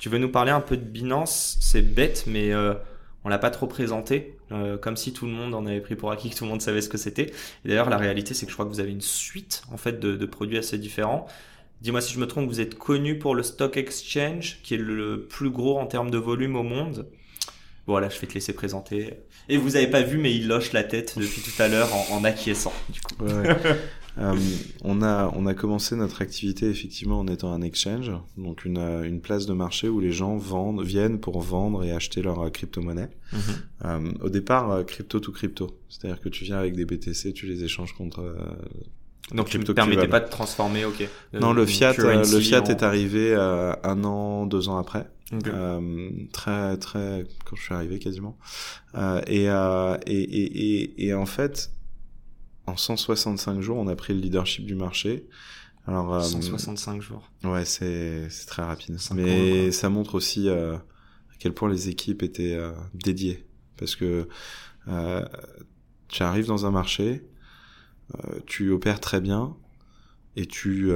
Tu veux nous parler un peu de Binance? C'est bête, mais euh, on l'a pas trop présenté, euh, comme si tout le monde en avait pris pour acquis, que tout le monde savait ce que c'était. D'ailleurs, la réalité, c'est que je crois que vous avez une suite en fait de, de produits assez différents. Dis-moi si je me trompe, vous êtes connu pour le Stock Exchange, qui est le plus gros en termes de volume au monde. Voilà, je vais te laisser présenter. Et vous avez pas vu, mais il loche la tête depuis tout à l'heure en, en, acquiesçant. Du coup. Ouais. euh, on a on a commencé notre activité effectivement en étant un exchange, donc une une place de marché où les gens vendent viennent pour vendre et acheter leur crypto-monnaie. Mm -hmm. euh, au départ, crypto to crypto, c'est-à-dire que tu viens avec des BTC, tu les échanges contre euh, donc tu ne permettais pas de transformer, ok. Non, le fiat, le fiat en... est arrivé euh, un an, deux ans après. Okay. Euh, très très quand je suis arrivé quasiment euh, et, euh, et, et, et, et en fait en 165 jours on a pris le leadership du marché. Alors 165 jours. Ouais c'est très rapide. Mais ans, ça montre aussi à quel point les équipes étaient dédiées. Parce que tu arrives dans un marché tu opères très bien et tu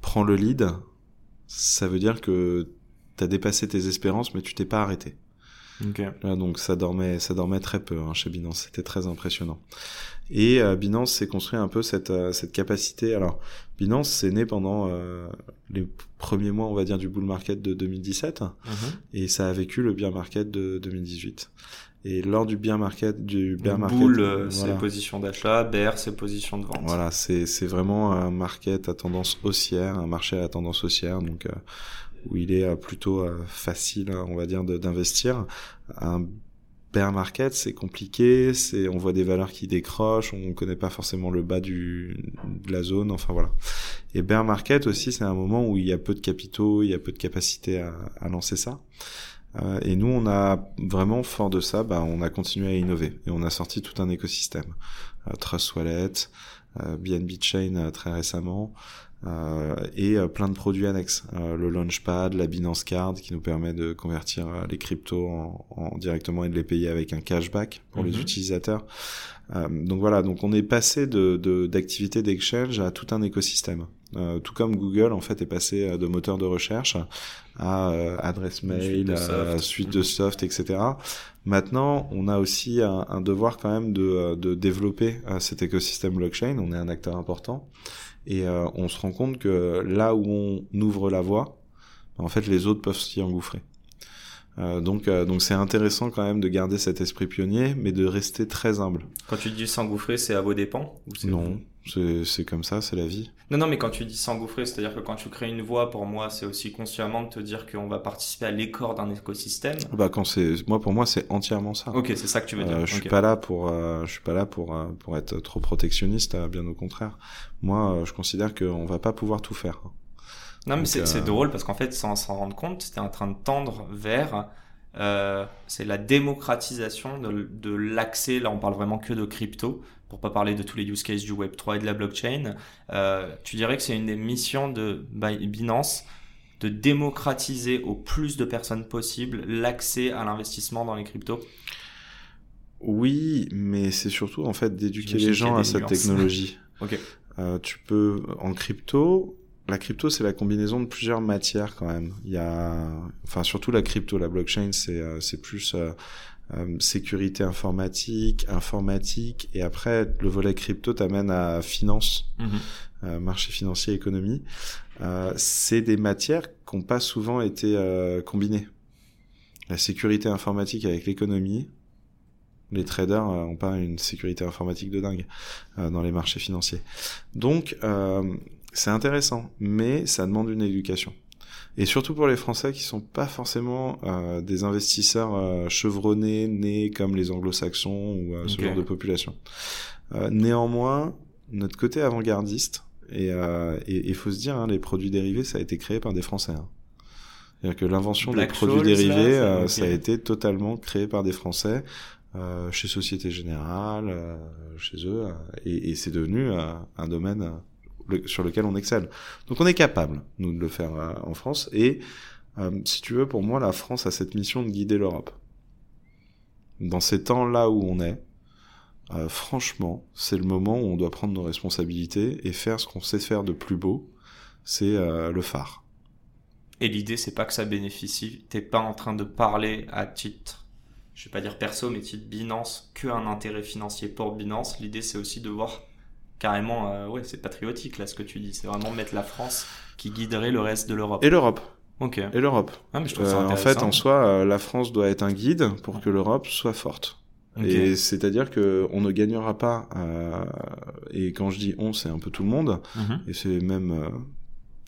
prends le lead. Ça veut dire que t'as dépassé tes espérances, mais tu t'es pas arrêté. Okay. Là, donc ça dormait, ça dormait très peu hein, chez Binance. C'était très impressionnant. Et euh, Binance s'est construit un peu cette euh, cette capacité. Alors Binance c'est né pendant euh, les premiers mois, on va dire, du bull market de 2017, mm -hmm. et ça a vécu le bear market de 2018. Et lors du bear market, du bear market, bull, euh, voilà. c'est position d'achat, bear, c'est position de vente. Voilà, c'est c'est vraiment un market à tendance haussière, un marché à tendance haussière. Donc où il est plutôt facile, on va dire, d'investir. Un bear market, c'est compliqué, c'est on voit des valeurs qui décrochent, on connaît pas forcément le bas du de la zone, enfin voilà. Et bear market aussi, c'est un moment où il y a peu de capitaux, il y a peu de capacité à, à lancer ça. Euh, et nous, on a vraiment fort de ça, bah, on a continué à innover et on a sorti tout un écosystème. Euh, Trust Wallet, euh, BNB Chain très récemment, euh, et euh, plein de produits annexes. Euh, le Launchpad, la Binance Card qui nous permet de convertir les cryptos en, en, directement et de les payer avec un cashback pour les utilisateurs. donc voilà, donc on est passé de d'activités de, d'exchange à tout un écosystème. tout comme Google en fait est passé de moteur de recherche à adresse mail, à suite de soft, etc. Maintenant, on a aussi un, un, devoir quand même de, de développer cet écosystème blockchain. On est un acteur important. Et euh, on se rend compte que là où on ouvre la voie, en fait, les autres peuvent s'y engouffrer. Euh, donc, euh, donc c'est intéressant quand même de garder cet esprit pionnier, mais de rester très humble. Quand tu dis s'engouffrer, c'est à vos dépens ou Non, c'est comme ça, c'est la vie. Non, non, mais quand tu dis s'engouffrer, c'est-à-dire que quand tu crées une voie, pour moi, c'est aussi consciemment de te dire qu'on va participer à l'écor d'un écosystème. Bah quand c'est, moi pour moi, c'est entièrement ça. Ok, c'est ça que tu veux dire. Euh, je suis pas là pour, euh, je suis pas là pour euh, pour être trop protectionniste, bien au contraire. Moi, je considère qu'on va pas pouvoir tout faire. Non, mais c'est drôle parce qu'en fait, sans s'en rendre compte, c'était en train de tendre vers euh, c'est la démocratisation de, de l'accès. Là, on parle vraiment que de crypto, pour pas parler de tous les use cases du Web 3 et de la blockchain. Euh, tu dirais que c'est une des missions de Binance de démocratiser au plus de personnes possible l'accès à l'investissement dans les cryptos? Oui, mais c'est surtout en fait d'éduquer les gens à cette technologie. ok. Euh, tu peux en crypto, la crypto, c'est la combinaison de plusieurs matières quand même. Il y a, enfin surtout la crypto, la blockchain, c'est euh, c'est plus euh, euh, sécurité informatique, informatique, et après le volet crypto t'amène à finance, -hmm. euh, marché financier, économie. Euh, c'est des matières qui n'ont pas souvent été euh, combinées. La sécurité informatique avec l'économie, les traders n'ont pas une sécurité informatique de dingue dans les marchés financiers. Donc c'est intéressant, mais ça demande une éducation. Et surtout pour les Français qui sont pas forcément euh, des investisseurs euh, chevronnés, nés comme les Anglo-Saxons ou euh, ce okay. genre de population. Euh, néanmoins, notre côté avant-gardiste, et il faut se dire, hein, les produits dérivés, ça a été créé par des Français. Hein. C'est-à-dire que l'invention des produits dérivés, ça a été totalement créé par des Français. Euh, chez Société Générale, euh, chez eux, euh, et, et c'est devenu un domaine sur lequel on excelle. Donc on est capable, nous, de le faire en France, et si tu veux, pour moi, la France a cette mission de guider l'Europe. Dans ces temps-là où on est, franchement, c'est le moment où on doit prendre nos responsabilités et faire ce qu'on sait faire de plus beau, c'est le phare. Et l'idée, c'est pas que ça bénéficie. T'es pas en train de parler à titre je vais pas dire perso, mais titre Binance, qu'un intérêt financier pour Binance. L'idée, c'est aussi de voir carrément, euh, ouais, c'est patriotique là ce que tu dis. C'est vraiment mettre la France qui guiderait le reste de l'Europe. Et l'Europe. Ok. Et l'Europe. Ah, mais je trouve ça euh, en fait, en soi, euh, la France doit être un guide pour que l'Europe soit forte. Et c'est-à-dire que on ne gagnera pas. et quand je dis on, c'est un peu tout le monde. Mhm. Et c'est même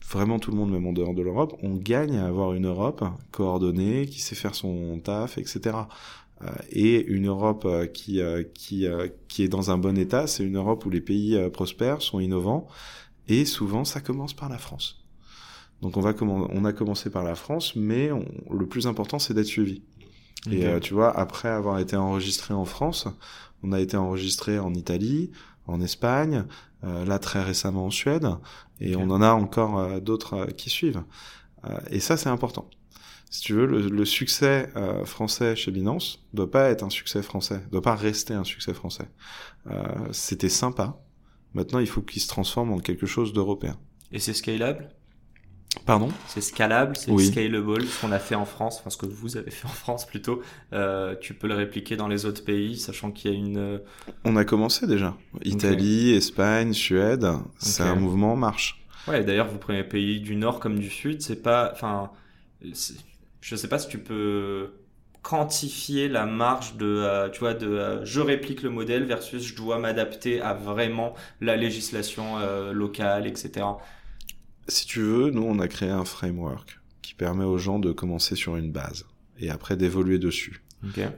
vraiment tout le monde, même en dehors de l'Europe, on gagne à avoir une Europe coordonnée, qui sait faire son taf, etc. Euh, et une Europe euh, qui euh, qui qui est dans un bon état, c'est une Europe où les pays prospèrent, sont innovants, et souvent ça commence par la France. Donc on va on a commencé par la France, mais le plus important c'est d'être suivi. Et tu vois, après avoir été enregistré en France, on a été enregistré en Italie, en Espagne, là très récemment en Suède, et on en a encore d'autres qui suivent. et ça, c'est important. Si tu veux, le, succès français chez Binance doit pas être un succès français, doit pas rester un succès français. C'était sympa. Maintenant, il faut qu'il se transforme en quelque chose d'européen. Et c'est scalable? Pardon? C'est scalable, c'est scalable, ce qu'on a fait en France, enfin ce que vous avez fait en France plutôt. Euh, tu peux le répliquer dans les autres pays, sachant qu'il y a une... On a commencé déjà. Italie, Espagne, Suède, c'est un mouvement en marche. Ouais, d'ailleurs, vous prenez les pays du Nord comme du Sud, c'est pas... Enfin, je sais pas si tu peux quantifier la marge de, euh, tu vois, de euh, je réplique le modèle versus je dois m'adapter à vraiment la législation locale, etc si tu veux, nous, on a créé un framework qui permet aux gens de commencer sur une base et après d'évoluer dessus.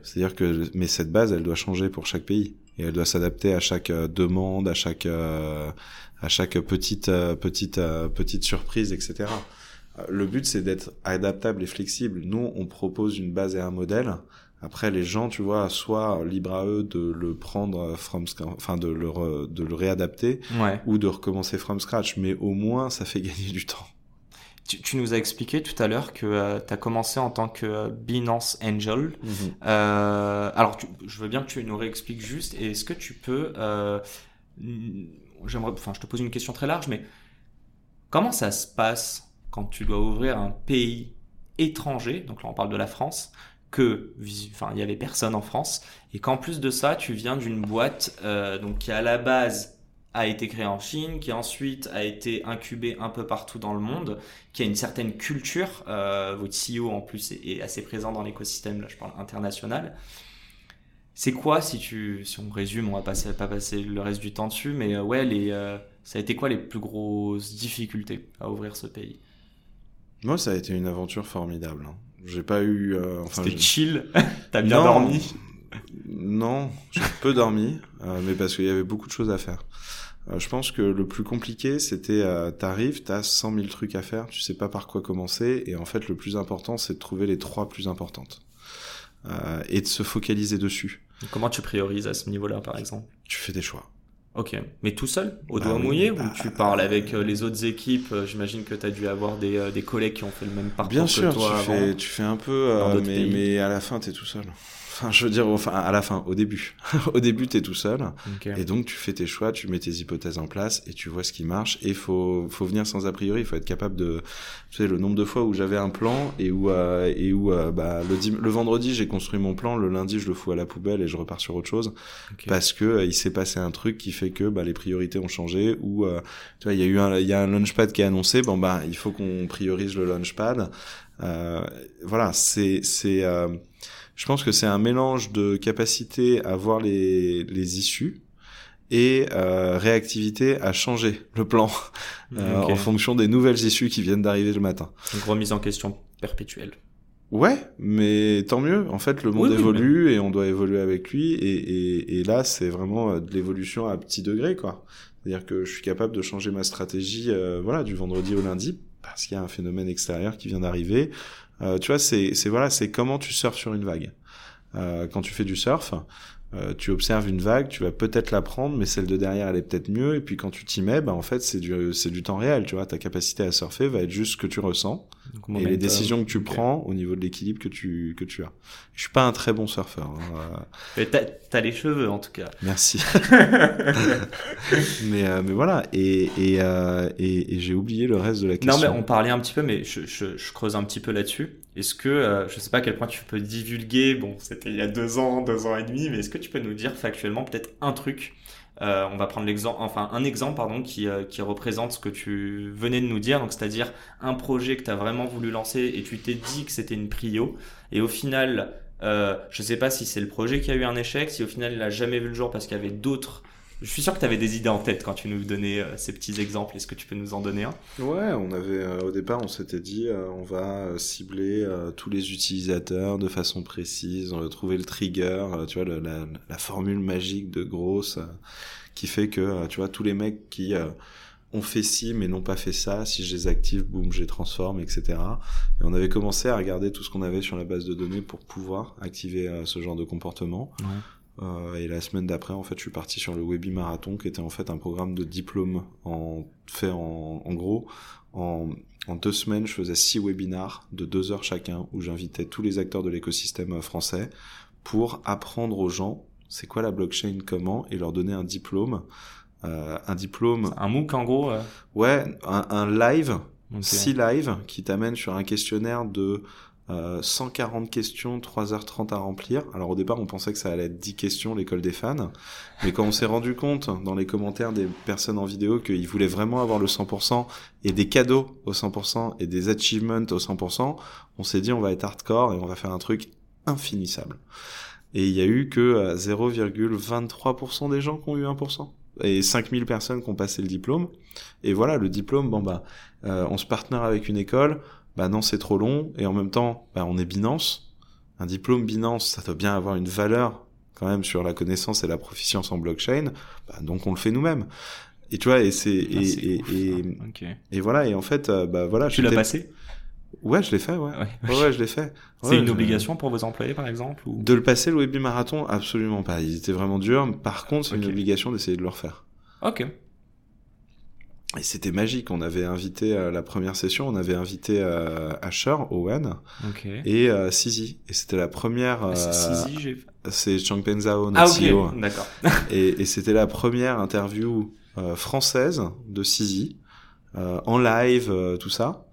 C'est-à-dire que, mais cette base, elle doit changer pour chaque pays et elle doit s'adapter à chaque euh, demande, à chaque euh, à chaque petite euh, petite petite surprise, etc. Le but, c'est d'être adaptable et flexible. Nous, on propose une base et un modèle. Après, les gens, tu vois, soit libre à eux de le prendre from, enfin de le de le réadapter, ou de recommencer from scratch. Mais au moins, ça fait gagner du temps. Tu, tu nous as expliqué tout à l'heure que euh, tu as commencé en tant que euh, Binance Angel. Mhm. euh, alors, je veux bien que tu nous réexpliques juste. Est-ce que tu peux, euh, j'aimerais, enfin, je te pose une question très large, mais comment ça se passe quand tu dois ouvrir un pays étranger Donc là, on parle de la France que enfin il y avait personne en France et qu'en plus de ça tu viens d'une boîte euh, donc qui à la base a été créée en Chine qui ensuite a été incubée un peu partout dans le monde qui a une certaine culture euh, votre CEO en plus est, assez présent dans l'écosystème là je parle international. C'est quoi si tu si on résume on va passer pas passer le reste du temps dessus mais euh, ouais les euh, ça a été quoi les plus grosses difficultés à ouvrir ce pays? Moi ça a été une aventure formidable hein. J'ai pas eu. Euh, enfin, C'était chill. T'as bien dormi Non, j'ai peu dormi, euh, mais parce qu'il y avait beaucoup de choses à faire. Euh, je pense que le plus compliqué, c'était euh, t'arrives, t'as 100 000 trucs à faire, tu sais pas par quoi commencer, et en fait, le plus important, c'est de trouver les trois plus importantes et de se focaliser dessus. Comment tu priorises à ce niveau-là, par exemple? Tu fais des choix. Ok, mais tout seul, au bah doigt mouillé, ou bah, tu parles avec euh, les autres équipes euh, J'imagine que tu as dû avoir des, euh, des, collègues qui ont fait le même parcours Bien sûr, que toi. Tu, fais, tu fais un peu, mais, mais, à la fin, tu es tout seul. Enfin, je veux dire, enfin, à la fin, au début. au début, t'es tout seul. Et donc, tu fais tes choix, tu mets tes hypothèses en place et tu vois ce qui marche. Et faut, faut venir sans a priori. Il faut être capable de, tu sais, le nombre de fois où j'avais un plan et où, euh, et où, euh, bah, le, le vendredi, j'ai construit mon plan. Le lundi, je le fous à la poubelle et je repars sur autre chose. Parce que euh, il s'est passé un truc qui fait que, bah, les priorités ont changé ou, tu vois, il y a eu un, il y a un launchpad qui est annoncé. Bon, bah, il faut qu'on priorise le launchpad. voilà, c'est, c'est, je pense que c'est un mélange de capacité à voir les, les issues et euh, réactivité à changer le plan euh, en fonction des nouvelles issues qui viennent d'arriver le matin. Une remise en question perpétuelle. Ouais, mais tant mieux. En fait, le monde évolue et on doit évoluer avec lui. Et, et, et là, c'est vraiment euh, de l'évolution à petit degré, quoi. C'est-à-dire que je suis capable de changer ma stratégie, euh, voilà, du vendredi au lundi parce qu'il y a un phénomène extérieur qui vient d'arriver. Euh, tu vois, c'est voilà, c'est comment tu surfes sur une vague. Euh, quand tu fais du surf, euh, tu observes une vague, tu vas peut-être la prendre, mais celle de derrière, elle est peut-être mieux. Et puis quand tu t'y mets, bah en fait, c'est du du temps réel. Tu vois, ta capacité à surfer va être juste ce que tu ressens et les décisions que tu prends au niveau de l'équilibre que tu que tu as. Je suis pas un très bon surfeur. Hein. Mais t'as as les cheveux en tout cas. Merci. mais euh, mais voilà et et, euh, et, et j'ai oublié le reste de la question. Non mais on parlait un petit peu, mais je, je, je creuse un petit peu là-dessus. Est-ce que, euh, je sais pas à quel point tu peux divulguer, bon, c'était il y a deux ans, deux ans et demi, mais est-ce que tu peux nous dire factuellement peut-être un truc euh, on va prendre l'exemple, enfin un exemple pardon qui, euh, qui représente ce que tu venais de nous dire, donc c'est-à-dire un projet que tu as vraiment voulu lancer et tu t'es dit que c'était une prio et au final, euh, je sais pas si c'est le projet qui a eu un échec, si au final il a jamais vu le jour parce qu'il y avait d'autres je suis sûr que tu avais des idées en tête quand tu nous donnais euh, ces petits exemples. Est-ce que tu peux nous en donner un? Ouais, on avait euh, au départ, on s'était dit, euh, on va cibler tous les utilisateurs de façon précise, on va trouver le trigger, tu vois, la, la, formule magique de grosse qui fait que, tu vois, tous les mecs qui ont fait ci mais n'ont pas fait ça, si je les active, boum, je les transforme, etc. Et on avait commencé à regarder tout ce qu'on avait sur la base de données pour pouvoir activer ce genre de comportement. Ouais. Euh, et la semaine d'après, en fait, je suis parti sur le Webi Marathon, qui était en fait un programme de diplôme en fait en, en gros en, en, deux semaines, je faisais six webinars de deux heures chacun, où j'invitais tous les acteurs de l'écosystème français pour apprendre aux gens c'est quoi la blockchain, comment, et leur donner un diplôme. Euh, un diplôme. Un MOOC en gros. Euh... Ouais, un, un live, six lives qui t'amènent sur un questionnaire de 140 euh, questions, 3h30 à remplir. Alors au départ, on pensait que ça allait être 10 questions, l'école des fans. Mais quand on s'est rendu compte dans les commentaires des personnes en vidéo qu'ils voulaient vraiment avoir le 100% et des cadeaux au 100% et des achievements au 100%, on s'est dit on va être hardcore et on va faire un truc infinissable. Et il y a eu que 0,23% euh, des gens qui ont eu 1% et 5000 personnes qui ont passé le diplôme. Et voilà, le diplôme, bon bah, euh, on se partenaire avec une école, bah non, c'est trop long, et en même temps, bah, on est Binance. Un diplôme Binance, ça doit bien avoir une valeur quand même sur la connaissance et la proficience en blockchain, bah, donc on le fait nous-mêmes. Et tu vois, et c'est et, ah, et, et, et, voilà, et en fait, euh, bah voilà. Tu l'as passé? Ouais, je l'ai fait, ouais. Ouais, ouais je l'ai fait. C'est une obligation pour vos employés, par exemple ou... De le passer, le Webi Marathon? Absolument pas. Ils étaient vraiment durs. Par contre, c'est une obligation d'essayer de le refaire. Ok. Et c'était magique. On avait invité à la première session, on avait invité euh, Asher, Owen et euh, Sisi. Et c'était la première. Euh, c'est. C'est Changpeng Zhao, notre ah, CEO. D'accord. et, et c'était la première interview euh, française de Sisi euh, en live, tout ça.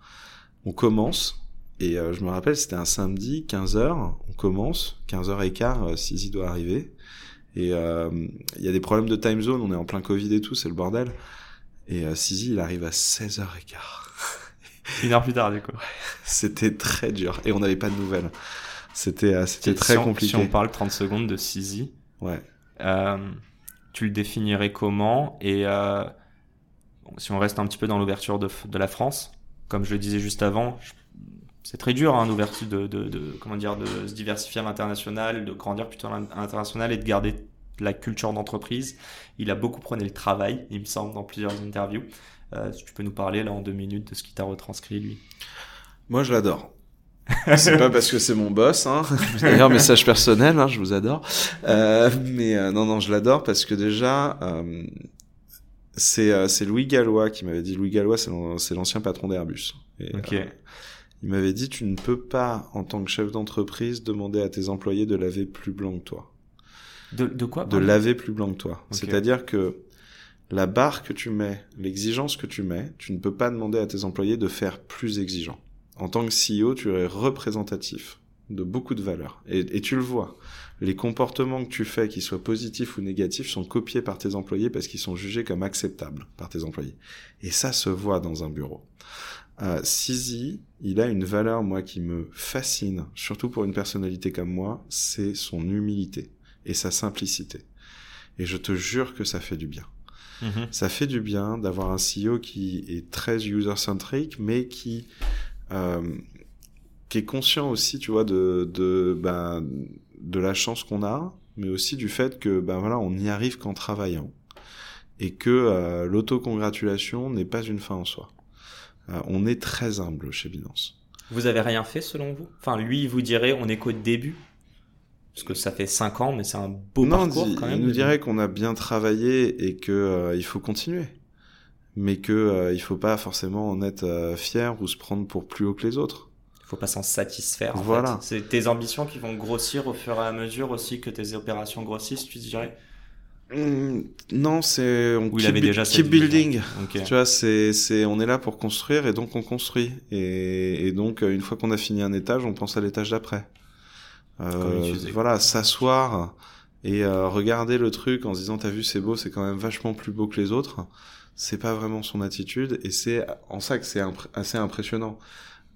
On commence. Et je me rappelle, c'était un samedi, 15h, on commence, 15h15, Sisi doit arriver. Et il y a des problèmes de time zone, on est en plein Covid et tout, c'est le bordel. Et euh, Sizi, il arrive à 16h15. Une heure plus tard, du coup. C'était très dur. Et on n'avait pas de nouvelles. C'était euh, c'était très compliqué. Si on parle 30 secondes de Sizi, ouais. Euh, tu le définirais comment? Et euh, si on reste un petit peu dans l'ouverture de, de, la France, comme je le disais juste avant, c'est très dur, hein, d'ouverture de, de, de, comment dire, de se diversifier à l'international, de grandir plutôt à l'international et de garder la culture d'entreprise. Il a beaucoup prôné le travail, il me semble, dans plusieurs interviews. Euh, tu peux nous parler là en deux minutes de ce qu'il t'a retranscrit lui Moi, je l'adore. c'est pas parce que c'est mon boss, hein. D'ailleurs, message personnel, hein, je vous adore. Euh, mais euh, non, non, je l'adore parce que déjà, euh, c'est euh, c'est Louis Gallois qui m'avait dit. Louis Gallois, c'est l'ancien patron d'Airbus. Ok. il m'avait dit, tu ne peux pas, en tant que chef d'entreprise, demander à tes employés de laver plus blanc que toi. De, quoi De laver plus blanc que toi. C'est-à-dire que la barre que tu mets, l'exigence que tu mets, tu ne peux pas demander à tes employés de faire plus exigeant. En tant que CEO, tu es représentatif de beaucoup de valeurs. Et, et, tu le vois. Les comportements que tu fais, qu'ils soient positifs ou négatifs, sont copiés par tes employés parce qu'ils sont jugés comme acceptables par tes employés. Et ça se voit dans un bureau. Euh, Sizi, il a une valeur, moi, qui me fascine, surtout pour une personnalité comme moi, c'est son humilité et sa simplicité. Et je te jure que ça fait du bien. Mhm. Ça fait du bien d'avoir un CEO qui est très user-centric, mais qui, euh, qui est conscient aussi, tu vois, de, de, ben, de la chance qu'on a, mais aussi du fait que, ben voilà, on n'y arrive qu'en travaillant. Et que euh, l'autocongratulation n'est pas une fin en soi. on est très humble chez Binance. Vous avez rien fait selon vous? Enfin, lui, il vous dirait, on est qu'au début? Parce que ça fait 5 ans, mais c'est un beau parcours quand même. Il nous dirait qu'on a bien travaillé et que euh, il faut continuer, mais que euh, il faut pas forcément en être euh, fier ou se prendre pour plus haut que les autres. Il faut pas s'en satisfaire. En voilà. C'est tes ambitions qui vont grossir au fur et à mesure aussi que tes opérations grossissent, tu dirais? Mmh, non, c'est on keep, déjà keep building. Tu vois, c'est c'est on est là pour construire et donc on construit et, et donc une fois qu'on a fini un étage, on pense à l'étage d'après. Euh, voilà, s'asseoir et euh, regarder le truc en se disant t'as vu c'est beau, c'est quand même vachement plus beau que les autres. C'est pas vraiment son attitude et c'est en ça que c'est assez impressionnant.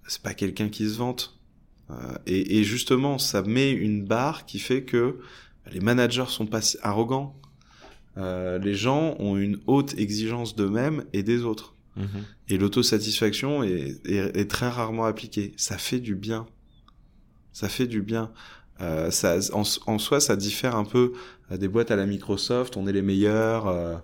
C'est pas quelqu'un qui se vante. Euh, et, et, justement, ça met une barre qui fait que les managers sont pas arrogants. Euh, les gens ont une haute exigence d'eux-mêmes et des autres. Mhm. Et l'autosatisfaction est, est, est, très rarement appliquée. Ça fait du bien ça fait du bien. Euh, ça, en, en, soi, ça diffère un peu des boîtes à la Microsoft. On est les meilleurs. Euh,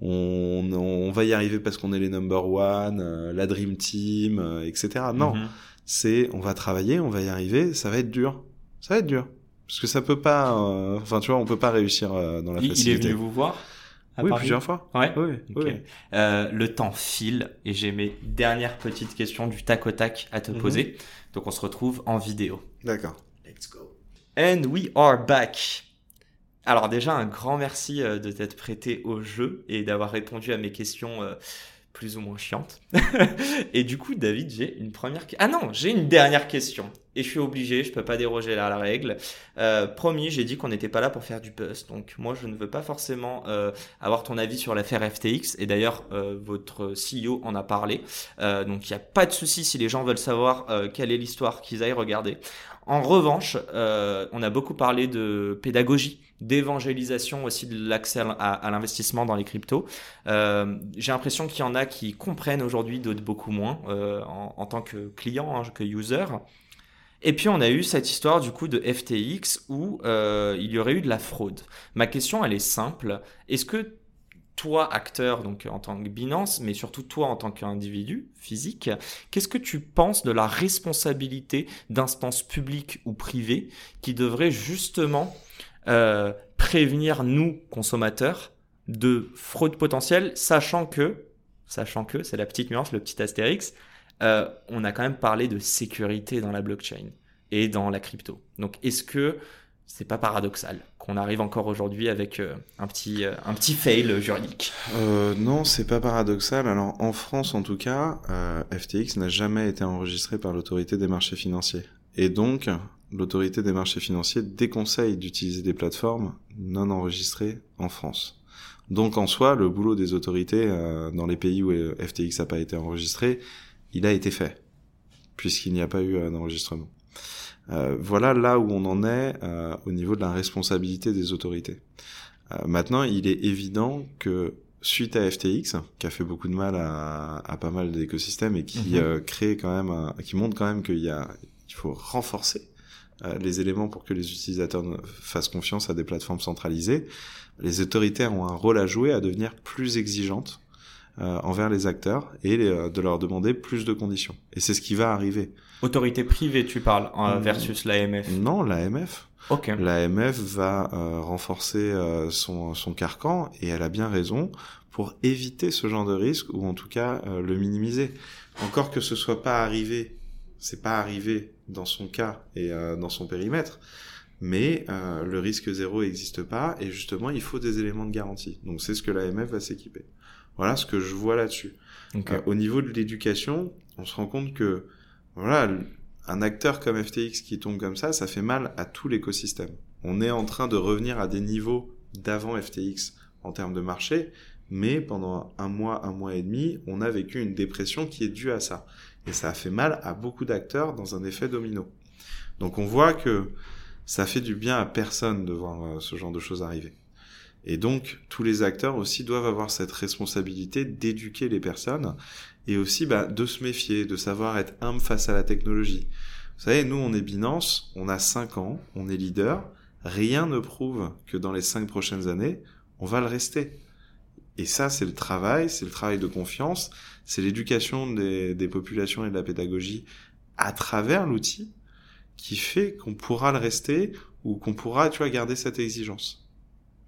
on, on, va y arriver parce qu'on est les number one, euh, la dream team, euh, etc. Non, mhm. c'est on va travailler, on va y arriver. Ça va être dur. Ça va être dur parce que ça peut pas. Enfin, tu vois, on peut pas réussir dans la facilité. Il est venu vous voir. oui, plusieurs fois. Ouais. Oui, oui. le temps file et j'ai mes dernières petites questions du tac au tac à te mhm. poser. Donc on se retrouve en vidéo. D'accord. Let's go. And we are back. Alors déjà un grand merci euh, de t'être prêté au jeu et d'avoir répondu à mes questions euh, plus ou moins chiantes. et du coup David, j'ai une première Ah non, j'ai une dernière question et je suis obligé, je peux pas déroger à la règle. Euh, promis, j'ai dit qu'on n'était pas là pour faire du buzz, donc moi je ne veux pas forcément euh, avoir ton avis sur l'affaire FTX. Et d'ailleurs, euh, votre CEO en a parlé, donc il n'y a pas de souci si les gens veulent savoir quelle est l'histoire, qu'ils aillent regarder. En revanche, on a beaucoup parlé de pédagogie, d'évangélisation aussi de l'accès à, l'investissement dans les cryptos. j'ai l'impression qu'il y en a qui comprennent aujourd'hui, d'autres beaucoup moins en, en, tant que client, hein, que user. Et puis on a eu cette histoire du coup de FTX où euh, il y aurait eu de la fraude. Ma question elle est simple. Est-ce que toi, acteur, donc en tant que Binance, mais surtout toi en tant qu'individu physique, qu'est-ce que tu penses de la responsabilité d'instances publiques ou privées qui devraient justement euh, prévenir nous, consommateurs, de fraude potentielle, sachant que, sachant que, c'est la petite nuance, le petit astérix, euh, on a quand même parlé de sécurité dans la blockchain et dans la crypto. Donc est-ce que c'est pas paradoxal qu'on arrive encore aujourd'hui avec euh, un petit euh, un petit fail juridique euh, Non, c'est pas paradoxal. Alors en France en tout cas, FTX n'a jamais été enregistré par l'autorité des marchés financiers. Et donc l'autorité des marchés financiers déconseille d'utiliser des plateformes non enregistrées en France. Donc en soi, le boulot des autorités dans les pays où FTX n'a pas été enregistré, il a été fait, puisqu'il n'y a pas eu euh, d'enregistrement. Euh, voilà là où on en est euh, au niveau de la responsabilité des autorités. maintenant, il est évident que suite à FTX, qui a fait beaucoup de mal à, pas mal d'écosystèmes et qui mhm. crée quand même, qui montre quand même qu'il y a, qu'il faut renforcer les éléments pour que les utilisateurs fassent confiance à des plateformes centralisées. Les autorités ont un rôle à jouer à devenir plus exigeantes euh, envers les acteurs et euh, de leur demander plus de conditions. Et c'est ce qui va arriver. Autorité privée, tu parles, hein, mm. versus l'AMF Non, l'AMF. Ok. L'AMF va euh, renforcer son, son carcan et elle a bien raison pour éviter ce genre de risque ou en tout cas le minimiser. Encore que ce soit pas arrivé, c'est pas arrivé dans son cas et dans son périmètre, mais le risque zéro n'existe pas et justement il faut des éléments de garantie. Donc c'est ce que l'AMF va s'équiper. Voilà ce que je vois là-dessus. Euh, au niveau de l'éducation, on se rend compte que voilà, un acteur comme FTX qui tombe comme ça, ça fait mal à tout l'écosystème. On est en train de revenir à des niveaux d'avant FTX en termes de marché, mais pendant un mois, un mois et demi, on a vécu une dépression qui est due à ça. Et ça a fait mal à beaucoup d'acteurs dans un effet domino. Donc on voit que ça fait du bien à personne de voir euh, ce genre de choses arriver. Et donc, tous les acteurs aussi doivent avoir cette responsabilité d'éduquer les personnes et aussi bah, de se méfier, de savoir être humble face à la technologie. Vous savez, nous, on est Binance, on a 5 ans, on est leader. Rien ne prouve que dans les 5 prochaines années, on va le rester. Et ça, c'est le travail, c'est le travail de confiance, c'est l'éducation des, des populations et de la pédagogie à travers l'outil qui fait qu'on pourra le rester ou qu'on pourra, tu vois, garder cette exigence.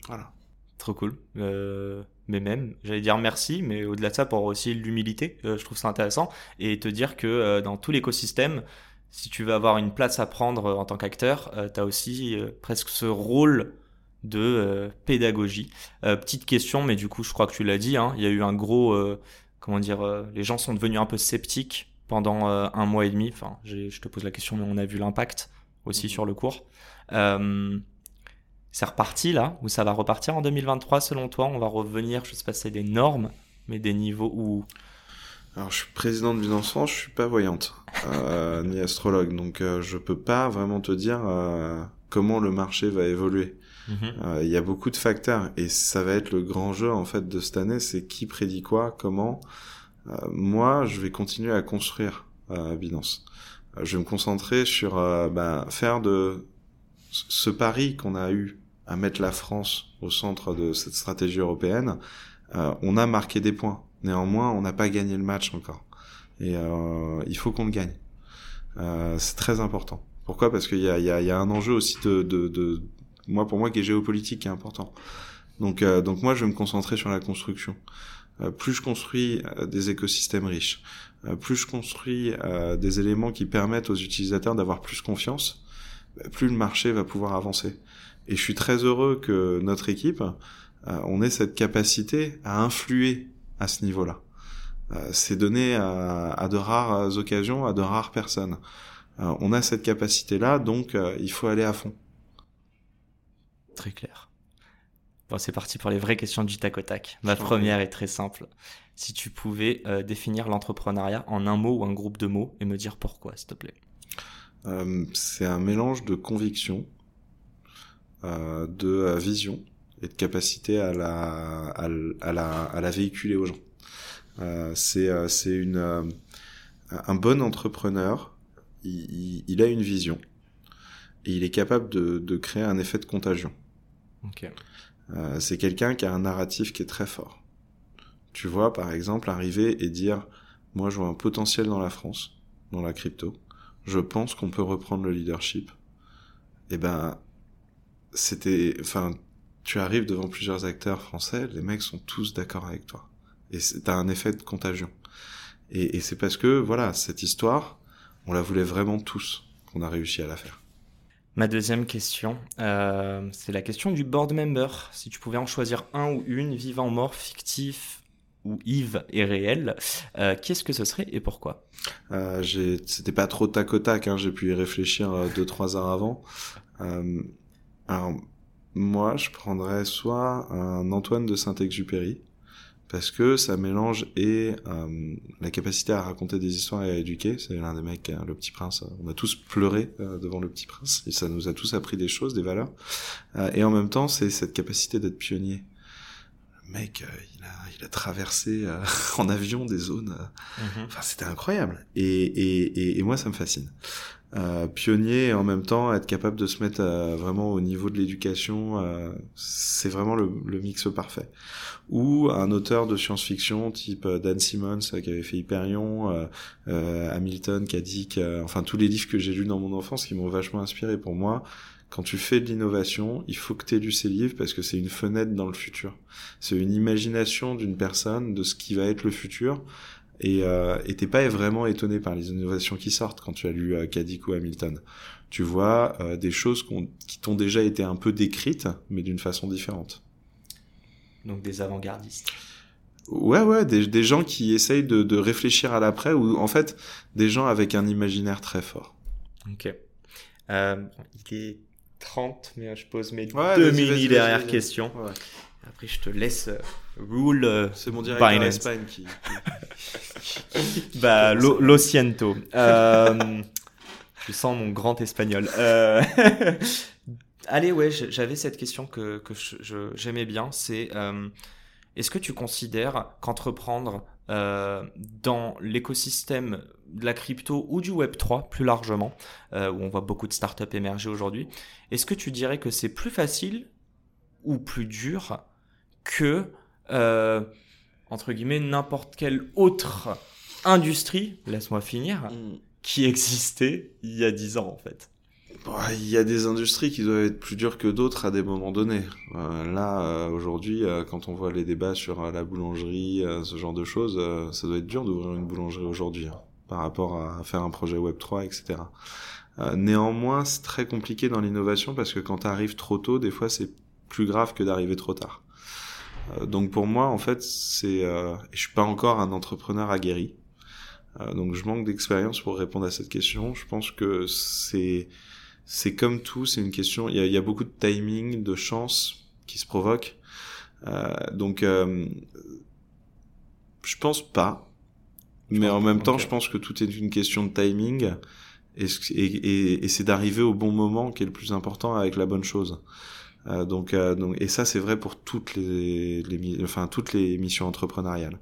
Voilà. Trop cool. Euh, mais même, j'allais dire merci, mais au-delà de ça, pour aussi l'humilité, euh, je trouve ça intéressant, et te dire que euh, dans tout l'écosystème, si tu veux avoir une place à prendre en tant qu'acteur, tu as aussi presque ce rôle de pédagogie. petite question, mais du coup, je crois que tu l'as dit, hein, il y a eu un gros, comment dire, les gens sont devenus un peu sceptiques pendant un mois et demi. Enfin, je te pose la question, mais on a vu l'impact aussi mhm. sur le cours. C'est reparti là Ou ça va repartir en 2023 selon toi? On va revenir, je sais pas si c'est des normes, mais des niveaux où... Alors je suis président d'une enfant, je suis pas voyante, euh, ni astrologue, donc euh, je peux pas vraiment te dire euh, comment le marché va évoluer. Mhm. Euh, il y a beaucoup de facteurs et ça va être le grand jeu en fait de cette année, c'est qui prédit quoi, comment. Moi, je vais continuer à construire euh, Binance. je vais me concentrer sur bah, faire de ce pari qu'on a eu à mettre la France au centre de cette stratégie européenne, euh, on a marqué des points. Néanmoins, on n'a pas gagné le match encore. Et euh, il faut qu'on le gagne. Euh, c'est très important. Pourquoi? Parce qu'il y a, y, a, y a, un enjeu aussi de, de, de, moi pour moi qui est géopolitique qui est important. Donc euh, donc moi je vais me concentrer sur la construction. Euh, plus je construis euh, des écosystèmes riches, plus je construis des éléments qui permettent aux utilisateurs d'avoir plus confiance, bah, plus le marché va pouvoir avancer. Et je suis très heureux que notre équipe, euh, on ait cette capacité à influer à ce niveau-là. Euh, c'est donné à, à, de rares occasions, à de rares personnes. Euh, on a cette capacité-là, donc il faut aller à fond. Très clair. Bon, c'est parti pour les vraies questions du tac au tac. Ma première est très simple. Si tu pouvais définir l'entrepreneuriat en un mot ou un groupe de mots et me dire pourquoi, s'il te plaît? C'est un mélange de conviction, de euh, vision et de capacité à la, à, la, à la véhiculer aux gens. Euh, c'est euh, c'est une un bon entrepreneur. Il, il, a une vision et il est capable de, de créer un effet de contagion. Okay. Euh, c'est quelqu'un qui a un narratif qui est très fort. Tu vois, par exemple, arriver et dire, moi, je vois un potentiel dans la France, dans la crypto. Je pense qu'on peut reprendre le leadership. Eh ben, c'était, enfin, tu arrives devant plusieurs acteurs français, les mecs sont tous d'accord avec toi. Et t'as un effet de contagion. Et, et c'est parce que, voilà, cette histoire, on la voulait vraiment tous qu'on a réussi à la faire. Ma deuxième question, euh, c'est la question du board member. Si tu pouvais en choisir un ou une, vivant, mort, fictif ou Yves et réel, euh, qu'est-ce que ce serait et pourquoi? Euh, C'était pas trop tac au tac, hein, j'ai pu y réfléchir deux trois heures avant. Euh, alors, moi, je prendrais soit un Antoine de Saint-Exupéry, parce que ça mélange et euh, la capacité à raconter des histoires et à éduquer. C'est l'un des mecs, hein, le Petit Prince. On a tous pleuré euh, devant le Petit Prince et ça nous a tous appris des choses, des valeurs. Euh, et en même temps, c'est cette capacité d'être pionnier. Mec, il a, il a traversé en avion des zones. Mhm. Enfin, c'était incroyable. Et, et, et, et, moi, ça me fascine. Euh, pionnier et en même temps être capable de se mettre euh, vraiment au niveau de l'éducation, euh, c'est vraiment le, le, mix parfait. Ou un auteur de science-fiction type Dan Simmons qui avait fait Hyperion, Hamilton, Kadik, enfin tous les livres que j'ai lus dans mon enfance qui m'ont vachement inspiré pour moi. Quand tu fais de l'innovation, il faut que tu aies lu ces livres parce que c'est une fenêtre dans le futur. C'est une imagination d'une personne de ce qui va être le futur et euh, t'es pas vraiment étonné par les innovations qui sortent quand tu as lu euh, ou Hamilton. Tu vois euh, des choses qui t'ont déjà été un peu décrites, mais d'une façon différente. Donc des avant-gardistes. Ouais, ouais, des, des gens qui essayent de, de réfléchir à l'après, ou en fait, des gens avec un imaginaire très fort. Ok. Euh, il est 30, mais je pose mes deux mini dernières questions. Ouais. Après, je te laisse euh, rule. Euh, c'est mon directeur d'Espagne qui. bah, lo, lo siento. Euh, je sens mon grand espagnol. Euh... Allez, ouais, j'avais cette question que, que j'aimais bien. C'est euh, est-ce que tu considères qu'entreprendre euh, dans l'écosystème de la crypto ou du Web 3 plus largement, où on voit beaucoup de startups émerger aujourd'hui, est-ce que tu dirais que c'est plus facile ou plus dur que euh, entre guillemets, n'importe quelle autre industrie, laisse-moi finir, Mm. qui existait il y a 10 ans en fait? Bon, Il y a des industries qui doivent être plus dures que d'autres à des moments donnés. Euh, là, euh, aujourd'hui, euh, quand on voit les débats sur euh, la boulangerie, euh, ce genre de choses, euh, ça doit être dur d'ouvrir une boulangerie aujourd'hui hein, par rapport à faire un projet Web3, etc. Euh, néanmoins, c'est très compliqué dans l'innovation parce que quand tu arrives trop tôt, des fois, c'est plus grave que d'arriver trop tard. Euh, donc pour moi, en fait, c'est, euh, je suis pas encore un entrepreneur aguerri. Euh, donc je manque d'expérience pour répondre à cette question. Je pense que c'est c'est comme tout, c'est une question. Il y a, beaucoup de timing, de chance qui se provoquent. Euh, donc, je pense pas. Mais en même temps, je pense que tout est une question de timing. Et, ce- et, et, et c'est d'arriver au bon moment qui est le plus important avec la bonne chose. Euh, donc, euh, donc, et ça, c'est vrai pour toutes les, enfin, toutes les missions entrepreneuriales.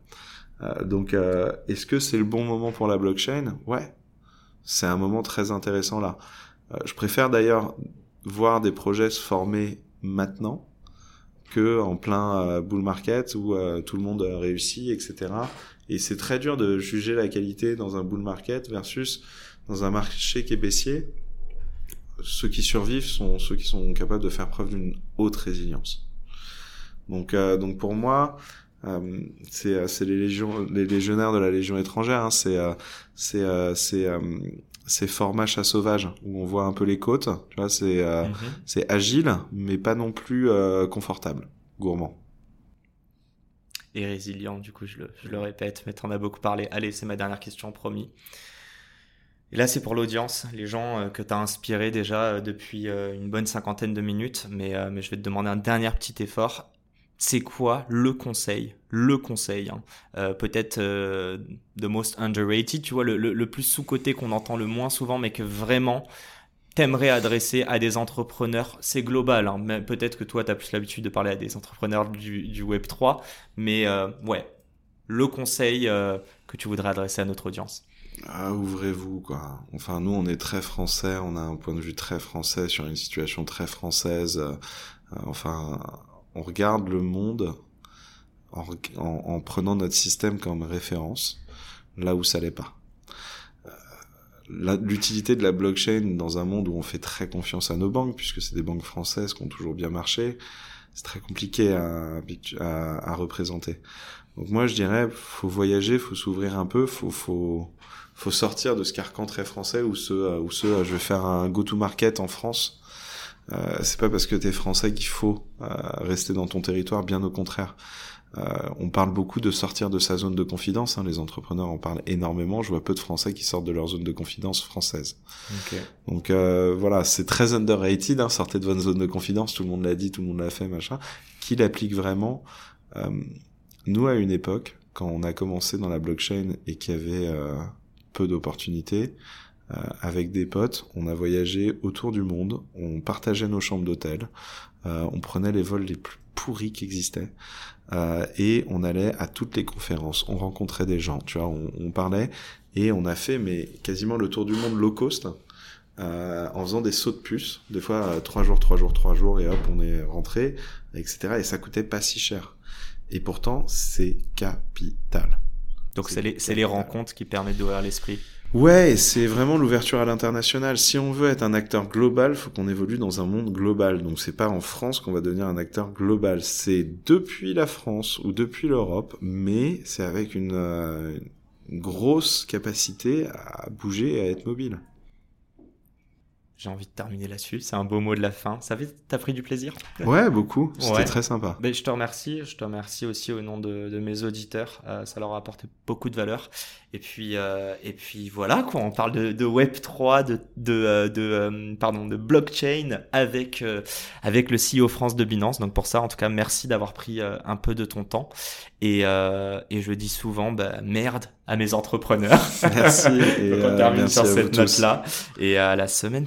Euh, donc, euh, est-ce que c'est le bon moment pour la blockchain? Ouais, c'est un moment très intéressant là. Euh, je préfère d'ailleurs voir des projets se former maintenant que en plein euh, bull market où euh, tout le monde réussit, etc. Et c'est très dur de juger la qualité dans un bull market versus dans un marché qui est baissier. Ceux qui survivent sont ceux qui sont capables de faire preuve d'une haute résilience. Donc, euh, donc pour moi, euh, c'est euh, c'est les légions, les légionnaires de la Légion étrangère. Hein, c'est euh, c'est euh, c'est euh, c'est format chat sauvage où on voit un peu les côtes. Tu vois, c'est Mhm. c'est agile, mais pas non plus confortable, gourmand. Et résilient, du coup, je le, je le répète, mais t'en as beaucoup parlé. Allez, c'est ma dernière question, promis. Et là, c'est pour l'audience, les gens euh, que t'as inspirés déjà euh, depuis euh, une bonne cinquantaine de minutes, mais, mais je vais te demander un dernier petit effort. C'est quoi le conseil, le conseil, hein, peut-être the most underrated, tu vois, le, le, le plus sous-côté qu'on entend le moins souvent, mais que vraiment t'aimerais adresser à des entrepreneurs C'est global, hein, peut-être que toi, t'as plus l'habitude de parler à des entrepreneurs du, du Web 3, mais euh, ouais, le conseil euh, que tu voudrais adresser à notre audience. Ah, ouvrez-vous, quoi. Enfin, nous, on est très français, on a un point de vue très français sur une situation très française. Euh, enfin, on regarde le monde en- en prenant notre système comme référence, là où ça l'est pas. L'utilité de la blockchain dans un monde où on fait très confiance à nos banques, puisque c'est des banques françaises qui ont toujours bien marché, c'est très compliqué à, à, à représenter. Donc moi, je dirais, faut voyager, faut s'ouvrir un peu, faut, faut, faut sortir de ce carcan très français où ce, où ce, euh, je vais faire un go-to-market en France. Euh, c'est pas parce que t'es français qu'il faut euh, rester dans ton territoire, bien au contraire. Euh, on parle beaucoup de sortir de sa zone de confidence. hein, les entrepreneurs en parlent énormément. Je vois peu de Français qui sortent de leur zone de confidence française. Donc euh, voilà, c'est très underrated. Hein, sortez de votre zone de confidence. Tout le monde l'a dit, tout le monde l'a fait, machin. Qui l'applique vraiment Euh, Nous, à une époque, quand on a commencé dans la blockchain et qu'il y avait euh, peu d'opportunités, euh, avec des potes, on a voyagé autour du monde. On partageait nos chambres d'hôtel. euh, on prenait les vols les plus pourris qui existaient. Euh, et on allait à toutes les conférences, on rencontrait des gens, tu vois, on, on parlait et on a fait mais quasiment le tour du monde low cost euh, en faisant des sauts de puce, des fois euh, trois jours, trois jours, trois jours et hop on est rentré, etc. Et ça coûtait pas si cher. Et pourtant c'est capital. Donc C'est les, les rencontres qui permettent d'ouvrir l'esprit. Ouais, c'est vraiment l'ouverture à l'international. Si on veut être un acteur global, faut qu'on évolue dans un monde global. Donc c'est pas en France qu'on va devenir un acteur global. C'est depuis la France ou depuis l'Europe, mais c'est avec une, euh, une grosse capacité à bouger et à être mobile. J'ai envie de terminer là-dessus. C'est un beau mot de la fin. Ça fait, t'as pris du plaisir? Ouais, beaucoup. C'était Ouais. très sympa. Ben, je te remercie. Je te remercie aussi au nom de, de mes auditeurs. Euh, ça leur a apporté beaucoup de valeur. Et puis, euh, et puis voilà quoi. On parle de, de Web 3, de, de, euh, de euh, pardon, de blockchain avec avec le CEO France de Binance. Donc pour ça, en tout cas, merci d'avoir pris un peu de ton temps. Et, et je dis souvent, bah, merde à mes entrepreneurs. Merci et Donc on termine merci sur cette note-là. Et à la semaine